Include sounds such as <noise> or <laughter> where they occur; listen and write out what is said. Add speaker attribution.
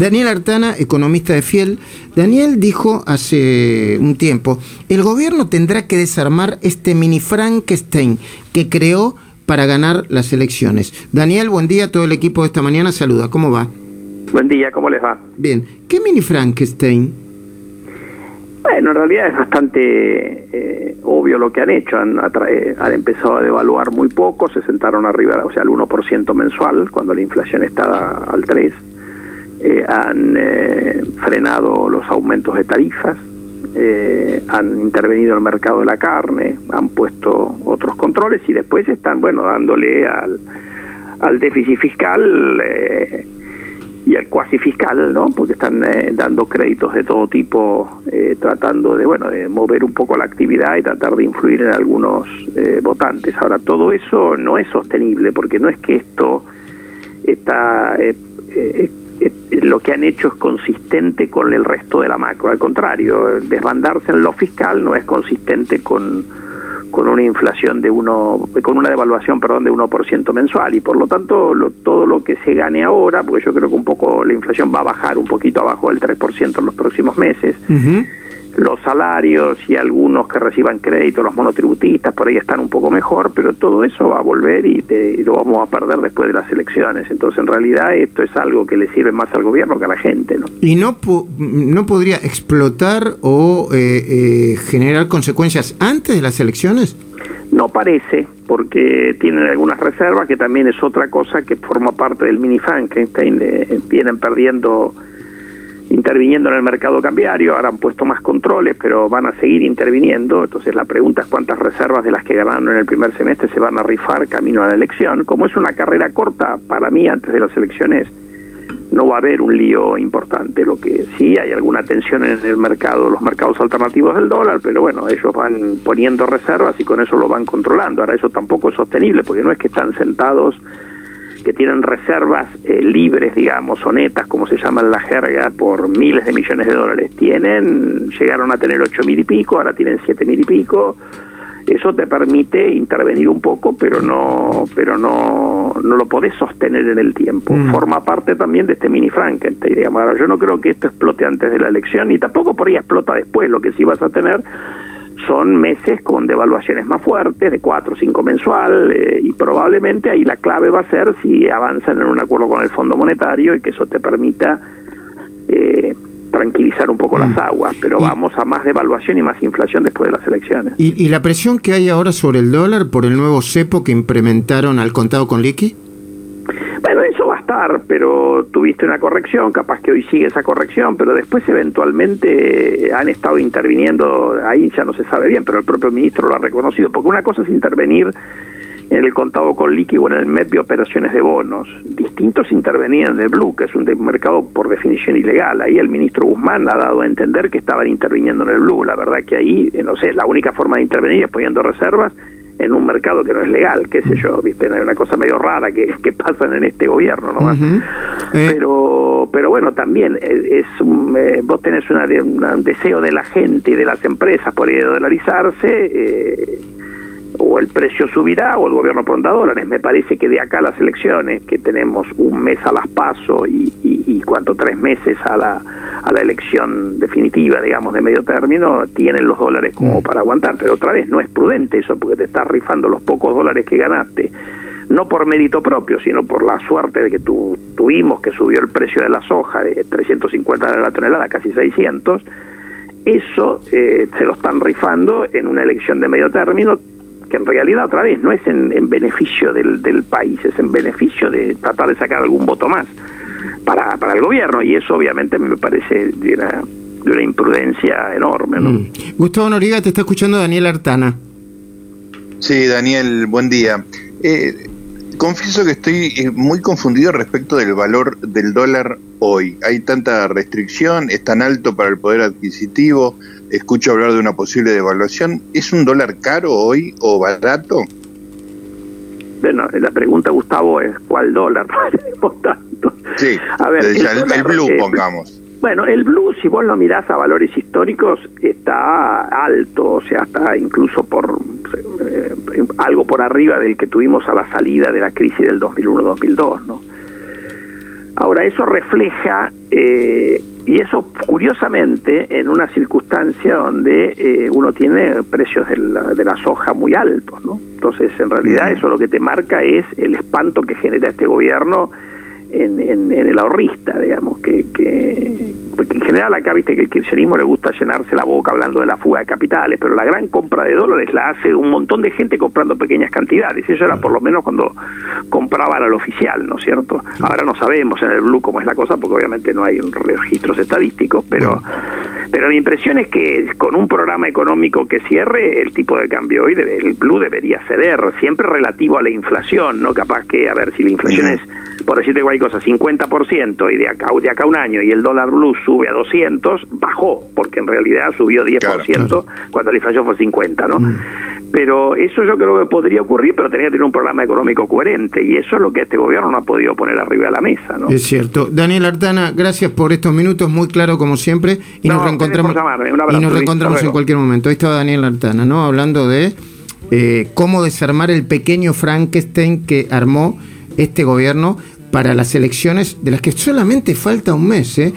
Speaker 1: Daniel Artana, economista de Fiel. Daniel dijo hace un tiempo, el gobierno tendrá que desarmar este mini Frankenstein que creó para ganar las elecciones. Daniel, buen día, todo el equipo de esta mañana saluda, ¿cómo va?
Speaker 2: Buen día, ¿cómo les va?
Speaker 1: Bien, ¿qué mini Frankenstein?
Speaker 2: Bueno, en realidad es bastante eh, obvio lo que han hecho. Han, eh, han empezado a devaluar muy poco, se sentaron arriba, o sea, al 1% mensual, cuando la inflación estaba al 3%. Eh, han frenado los aumentos de tarifas, han intervenido en el mercado de la carne, han puesto otros controles y después están, bueno, dándole al, al déficit fiscal y al cuasi fiscal, ¿no? Porque están eh, dando créditos de todo tipo, eh, tratando de, bueno, de mover un poco la actividad y tratar de influir en algunos eh, votantes. Ahora, todo eso no es sostenible, porque no es que esto está, lo que han hecho es consistente con el resto de la macro. Al contrario, desbandarse en lo fiscal no es consistente con con una inflación de uno, con una devaluación, perdón, de 1% mensual y por lo tanto todo lo que se gane ahora, porque yo creo que un poco la inflación va a bajar un poquito abajo del 3% en los próximos meses, los salarios y algunos que reciban crédito, los monotributistas, por ahí están un poco mejor, pero todo eso va a volver y, lo vamos a perder después de las elecciones. Entonces, en realidad, esto es algo que le sirve más al gobierno que a la gente. ¿no?
Speaker 1: ¿Y no, no podría explotar o eh, eh, generar consecuencias antes de las elecciones?
Speaker 2: No parece, porque tienen algunas reservas, que también es otra cosa que forma parte del mini Frankenstein. Eh, vienen perdiendo interviniendo en el mercado cambiario, ahora han puesto más controles, pero van a seguir interviniendo. Entonces la pregunta es cuántas reservas de las que ganaron en el primer semestre se van a rifar camino a la elección. Como es una carrera corta, para mí antes de las elecciones no va a haber un lío importante. Lo que sí hay alguna tensión en el mercado, los mercados alternativos del dólar, pero bueno, ellos van poniendo reservas y con eso lo van controlando. Ahora eso tampoco es sostenible porque no es que están sentados que tienen reservas eh, libres, digamos, o netas, como se llama en la jerga, por miles de millones de dólares. Tienen, llegaron a tener ocho mil y pico, ahora tienen siete mil y pico. Eso te permite intervenir un poco, pero no, pero no, no lo podés sostener en el tiempo. Mm. Forma parte también de este mini Frankenstein, digamos. Ahora, yo no creo que esto explote antes de la elección, y tampoco por ahí explota después. Lo que sí vas a tener son meses con devaluaciones más fuertes, de 4 o 5 mensual, eh, y probablemente ahí la clave va a ser si avanzan en un acuerdo con el Fondo Monetario y que eso te permita eh, tranquilizar un poco las mm. aguas, pero vamos a más devaluación y más inflación después de las elecciones.
Speaker 1: ¿Y, ¿Y, la presión que hay ahora sobre el dólar por el nuevo cepo que implementaron al contado con liqui?
Speaker 2: Bueno, eso pero tuviste una corrección, capaz que hoy sigue esa corrección, pero después eventualmente han estado interviniendo, ahí ya no se sabe bien, pero el propio ministro lo ha reconocido, porque una cosa es intervenir en el contado con líquido en el MEP de operaciones de bonos. Distintos intervenían en el Blue, que es un mercado por definición ilegal. Ahí el ministro Guzmán ha dado a entender que estaban interviniendo en el Blue. La verdad que ahí, no sé, la única forma de intervenir es poniendo reservas en un mercado que no es legal, qué sé yo, viste, hay una cosa medio rara que, que pasan en este gobierno nomás. Eh. Pero pero bueno, también es eh, vos tenés una, un deseo de la gente y de las empresas por ir a dolarizarse, eh, o el precio subirá o el gobierno pondrá dólares. Me parece que de acá a las elecciones, que tenemos un mes a las paso y, y, y cuánto, tres meses a la, a la elección definitiva, digamos, de medio término, tienen los dólares como mm. para aguantar. Pero otra vez, no es prudente eso porque te estás rifando los pocos dólares que ganaste. No por mérito propio, sino por la suerte de que tu, tuvimos que subió el precio de la soja de 350 de la tonelada a casi 600. Eso eh, se lo están rifando en una elección de medio término que en realidad otra vez no es en, beneficio del, del, país, es en beneficio de tratar de sacar algún voto más para, para el gobierno y eso obviamente me parece de una, de una imprudencia enorme. ¿no?
Speaker 1: Mm. Gustavo Noriga, te está escuchando Daniel Artana.
Speaker 3: Sí, Daniel, buen día. Eh, confieso que estoy eh, muy confundido respecto del valor del dólar hoy. Hay tanta restricción, es tan alto para el poder adquisitivo, escucho hablar de una posible devaluación. ¿Es un dólar caro hoy o barato?
Speaker 2: Bueno, la pregunta, Gustavo, es ¿cuál dólar? <laughs>
Speaker 3: sí, a ver, el, blue, pongamos.
Speaker 2: Bueno, el blue, si vos lo mirás a valores históricos, está alto, o sea, está incluso por eh, algo por arriba del que tuvimos a la salida de la crisis del 2001-2002, ¿no? Ahora, eso refleja, eh, y eso curiosamente, en una circunstancia donde eh, uno tiene precios de la, de la soja muy altos, ¿no? Entonces, en realidad, eso lo que te marca es el espanto que genera este gobierno en, en, el ahorrista, digamos, que, que porque en general acá viste que el kirchnerismo le gusta llenarse la boca hablando de la fuga de capitales, pero la gran compra de dólares la hace un montón de gente comprando pequeñas cantidades, eso era por lo menos cuando compraban al oficial, ¿no es cierto? Ahora no sabemos en el blue cómo es la cosa, porque obviamente no hay registros estadísticos, pero, pero mi impresión es que con un programa económico que cierre, el tipo de cambio hoy, debe, el blue debería ceder, siempre relativo a la inflación, ¿no? Capaz que, a ver, si la inflación es por decirte cualquier cosa, 50% y de acá, de acá un año y el dólar blue sube a 200, bajó, porque en realidad subió 10% cuando la inflación fue 50, ¿no? Mm. Pero eso yo creo que podría ocurrir, pero tenía que tener un programa económico coherente y eso es lo que este gobierno no ha podido poner arriba de la mesa, ¿no?
Speaker 1: Es cierto. Daniel Artana, gracias por estos minutos, muy claro como siempre, y nos reencontramos, y nos reencontramos en cualquier momento. Ahí estaba Daniel Artana, ¿no? Hablando de eh, cómo desarmar el pequeño Frankenstein que armó este gobierno para las elecciones de las que solamente falta un mes. ¿eh?